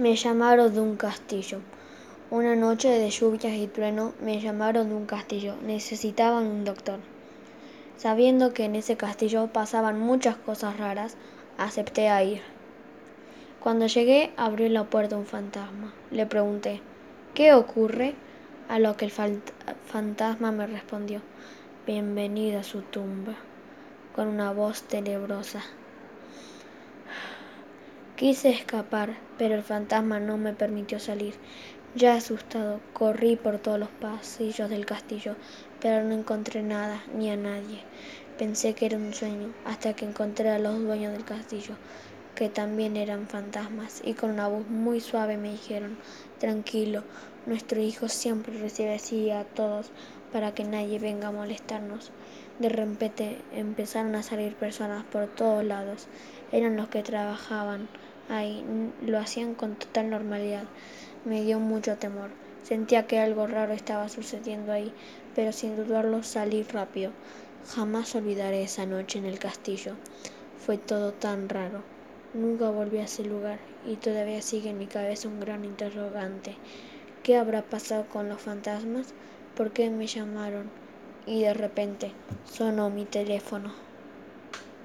Me llamaron de un castillo. Una noche de lluvias y trueno me llamaron de un castillo. Necesitaban un doctor. Sabiendo que en ese castillo pasaban muchas cosas raras, acepté a ir. Cuando llegué, abrió la puerta un fantasma. Le pregunté, ¿qué ocurre? A lo que el fantasma me respondió, bienvenido a su tumba, con una voz tenebrosa. Quise escapar, pero el fantasma no me permitió salir. Ya asustado, corrí por todos los pasillos del castillo, pero no encontré nada ni a nadie. Pensé que era un sueño, hasta que encontré a los dueños del castillo, que también eran fantasmas, y con una voz muy suave me dijeron, tranquilo, nuestro hijo siempre recibe así a todos para que nadie venga a molestarnos. De repente empezaron a salir personas por todos lados. Eran los que trabajaban ahí. Lo hacían con total normalidad. Me dio mucho temor. Sentía que algo raro estaba sucediendo ahí, pero sin dudarlo salí rápido. Jamás olvidaré esa noche en el castillo. Fue todo tan raro. Nunca volví a ese lugar y todavía sigue en mi cabeza un gran interrogante. ¿Qué habrá pasado con los fantasmas? ¿Por qué me llamaron? y de repente sonó mi teléfono.